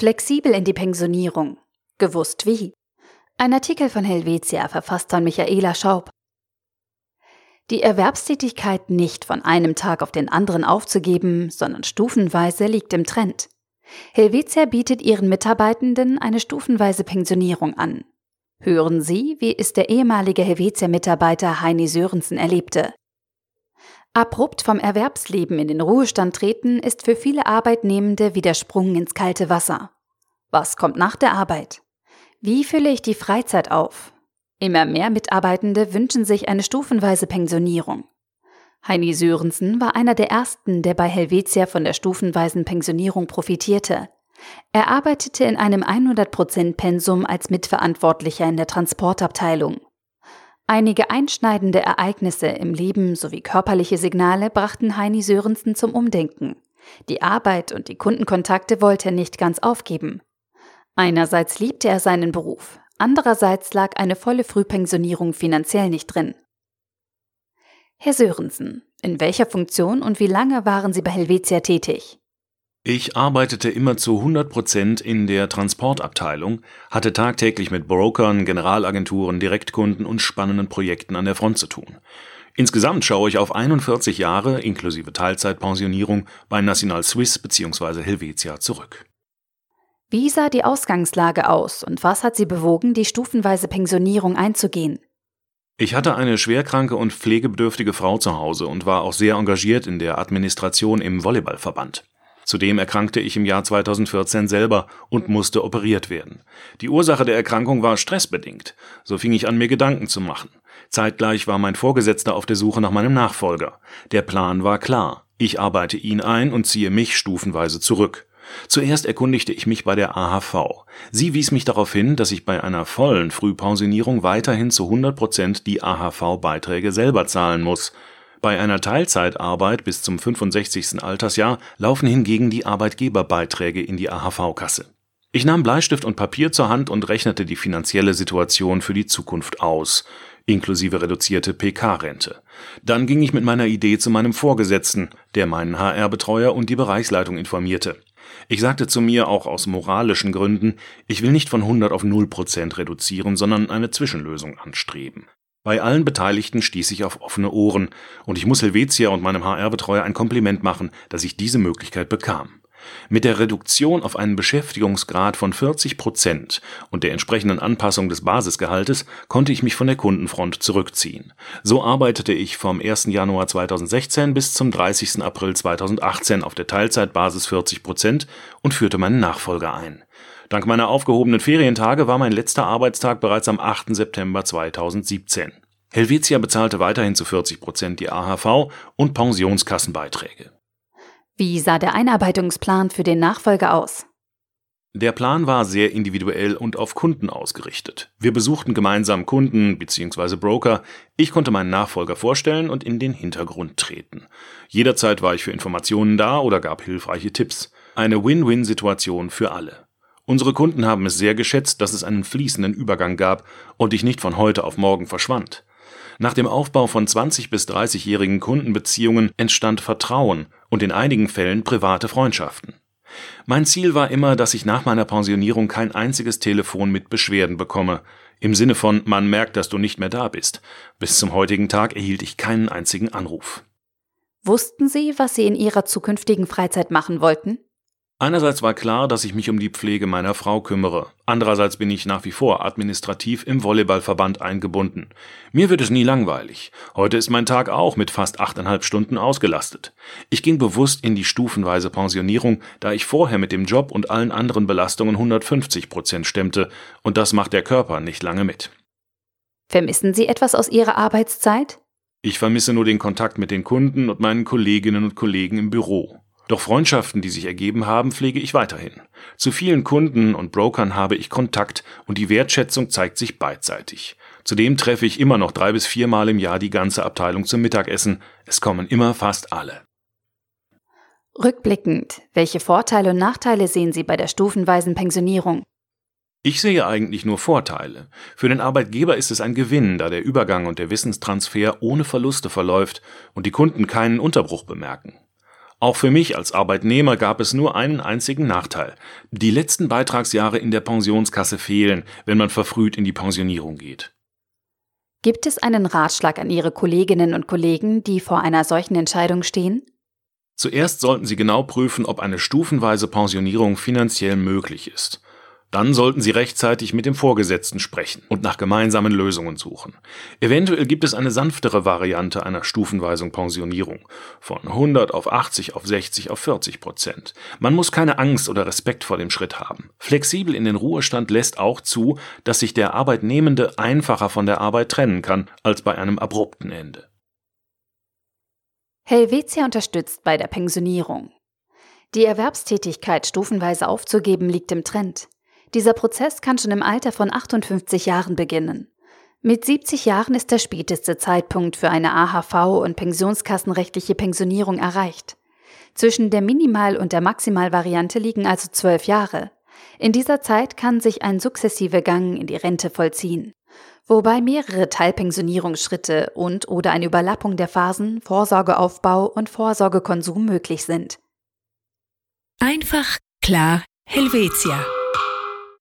Flexibel in die Pensionierung. Gewusst wie. Ein Artikel von Helvetia, verfasst von Michaela Schaub. Die Erwerbstätigkeit nicht von einem Tag auf den anderen aufzugeben, sondern stufenweise liegt im Trend. Helvetia bietet ihren Mitarbeitenden eine stufenweise Pensionierung an. Hören Sie, wie es der ehemalige Helvetia-Mitarbeiter Heini Sörensen erlebte. Abrupt vom Erwerbsleben in den Ruhestand treten ist für viele Arbeitnehmende wie der Sprung ins kalte Wasser. Was kommt nach der Arbeit? Wie fülle ich die Freizeit auf? Immer mehr Mitarbeitende wünschen sich eine stufenweise Pensionierung. Heini Sörensen war einer der ersten, der bei Helvetia von der stufenweisen Pensionierung profitierte. Er arbeitete in einem 100% Pensum als Mitverantwortlicher in der Transportabteilung. Einige einschneidende Ereignisse im Leben sowie körperliche Signale brachten Heini Sörensen zum Umdenken. Die Arbeit und die Kundenkontakte wollte er nicht ganz aufgeben. Einerseits liebte er seinen Beruf, andererseits lag eine volle Frühpensionierung finanziell nicht drin. Herr Sörensen, in welcher Funktion und wie lange waren Sie bei Helvetia tätig? Ich arbeitete immer zu 100 Prozent in der Transportabteilung, hatte tagtäglich mit Brokern, Generalagenturen, Direktkunden und spannenden Projekten an der Front zu tun. Insgesamt schaue ich auf 41 Jahre inklusive Teilzeitpensionierung bei National Swiss bzw. Helvetia zurück. Wie sah die Ausgangslage aus und was hat Sie bewogen, die stufenweise Pensionierung einzugehen? Ich hatte eine schwerkranke und pflegebedürftige Frau zu Hause und war auch sehr engagiert in der Administration im Volleyballverband. Zudem erkrankte ich im Jahr 2014 selber und musste operiert werden. Die Ursache der Erkrankung war stressbedingt. So fing ich an, mir Gedanken zu machen. Zeitgleich war mein Vorgesetzter auf der Suche nach meinem Nachfolger. Der Plan war klar. Ich arbeite ihn ein und ziehe mich stufenweise zurück. Zuerst erkundigte ich mich bei der AHV. Sie wies mich darauf hin, dass ich bei einer vollen Frühpensionierung weiterhin zu 100 Prozent die AHV-Beiträge selber zahlen muss. Bei einer Teilzeitarbeit bis zum 65. Altersjahr laufen hingegen die Arbeitgeberbeiträge in die AHV-Kasse. Ich nahm Bleistift und Papier zur Hand und rechnete die finanzielle Situation für die Zukunft aus, inklusive reduzierte PK-Rente. Dann ging ich mit meiner Idee zu meinem Vorgesetzten, der meinen HR-Betreuer und die Bereichsleitung informierte. Ich sagte zu mir auch aus moralischen Gründen, ich will nicht von 100 auf 0 Prozent reduzieren, sondern eine Zwischenlösung anstreben. Bei allen Beteiligten stieß ich auf offene Ohren, und ich muss Helvetia und meinem HR-Betreuer ein Kompliment machen, dass ich diese Möglichkeit bekam. Mit der Reduktion auf einen Beschäftigungsgrad von 40 Prozent und der entsprechenden Anpassung des Basisgehaltes konnte ich mich von der Kundenfront zurückziehen. So arbeitete ich vom 1. Januar 2016 bis zum 30. April 2018 auf der Teilzeitbasis 40 Prozent und führte meinen Nachfolger ein. Dank meiner aufgehobenen Ferientage war mein letzter Arbeitstag bereits am 8. September 2017. Helvetia bezahlte weiterhin zu 40 Prozent die AHV und Pensionskassenbeiträge. Wie sah der Einarbeitungsplan für den Nachfolger aus? Der Plan war sehr individuell und auf Kunden ausgerichtet. Wir besuchten gemeinsam Kunden bzw. Broker. Ich konnte meinen Nachfolger vorstellen und in den Hintergrund treten. Jederzeit war ich für Informationen da oder gab hilfreiche Tipps. Eine Win-Win-Situation für alle. Unsere Kunden haben es sehr geschätzt, dass es einen fließenden Übergang gab und ich nicht von heute auf morgen verschwand. Nach dem Aufbau von 20 bis 30-jährigen Kundenbeziehungen entstand Vertrauen und in einigen Fällen private Freundschaften. Mein Ziel war immer, dass ich nach meiner Pensionierung kein einziges Telefon mit Beschwerden bekomme, im Sinne von man merkt, dass du nicht mehr da bist. Bis zum heutigen Tag erhielt ich keinen einzigen Anruf. Wussten Sie, was Sie in Ihrer zukünftigen Freizeit machen wollten? Einerseits war klar, dass ich mich um die Pflege meiner Frau kümmere. Andererseits bin ich nach wie vor administrativ im Volleyballverband eingebunden. Mir wird es nie langweilig. Heute ist mein Tag auch mit fast achteinhalb Stunden ausgelastet. Ich ging bewusst in die stufenweise Pensionierung, da ich vorher mit dem Job und allen anderen Belastungen 150 Prozent stemmte, und das macht der Körper nicht lange mit. Vermissen Sie etwas aus Ihrer Arbeitszeit? Ich vermisse nur den Kontakt mit den Kunden und meinen Kolleginnen und Kollegen im Büro. Doch Freundschaften, die sich ergeben haben, pflege ich weiterhin. Zu vielen Kunden und Brokern habe ich Kontakt und die Wertschätzung zeigt sich beidseitig. Zudem treffe ich immer noch drei bis viermal im Jahr die ganze Abteilung zum Mittagessen. Es kommen immer fast alle. Rückblickend, welche Vorteile und Nachteile sehen Sie bei der stufenweisen Pensionierung? Ich sehe eigentlich nur Vorteile. Für den Arbeitgeber ist es ein Gewinn, da der Übergang und der Wissenstransfer ohne Verluste verläuft und die Kunden keinen Unterbruch bemerken. Auch für mich als Arbeitnehmer gab es nur einen einzigen Nachteil. Die letzten Beitragsjahre in der Pensionskasse fehlen, wenn man verfrüht in die Pensionierung geht. Gibt es einen Ratschlag an Ihre Kolleginnen und Kollegen, die vor einer solchen Entscheidung stehen? Zuerst sollten Sie genau prüfen, ob eine stufenweise Pensionierung finanziell möglich ist. Dann sollten Sie rechtzeitig mit dem Vorgesetzten sprechen und nach gemeinsamen Lösungen suchen. Eventuell gibt es eine sanftere Variante einer stufenweisen Pensionierung von 100 auf 80 auf 60 auf 40 Prozent. Man muss keine Angst oder Respekt vor dem Schritt haben. Flexibel in den Ruhestand lässt auch zu, dass sich der Arbeitnehmende einfacher von der Arbeit trennen kann als bei einem abrupten Ende. Helvetia unterstützt bei der Pensionierung. Die Erwerbstätigkeit stufenweise aufzugeben liegt im Trend. Dieser Prozess kann schon im Alter von 58 Jahren beginnen. Mit 70 Jahren ist der späteste Zeitpunkt für eine AHV und pensionskassenrechtliche Pensionierung erreicht. Zwischen der Minimal- und der Maximalvariante liegen also zwölf Jahre. In dieser Zeit kann sich ein sukzessiver Gang in die Rente vollziehen, wobei mehrere Teilpensionierungsschritte und oder eine Überlappung der Phasen Vorsorgeaufbau und Vorsorgekonsum möglich sind. Einfach, klar, Helvetia.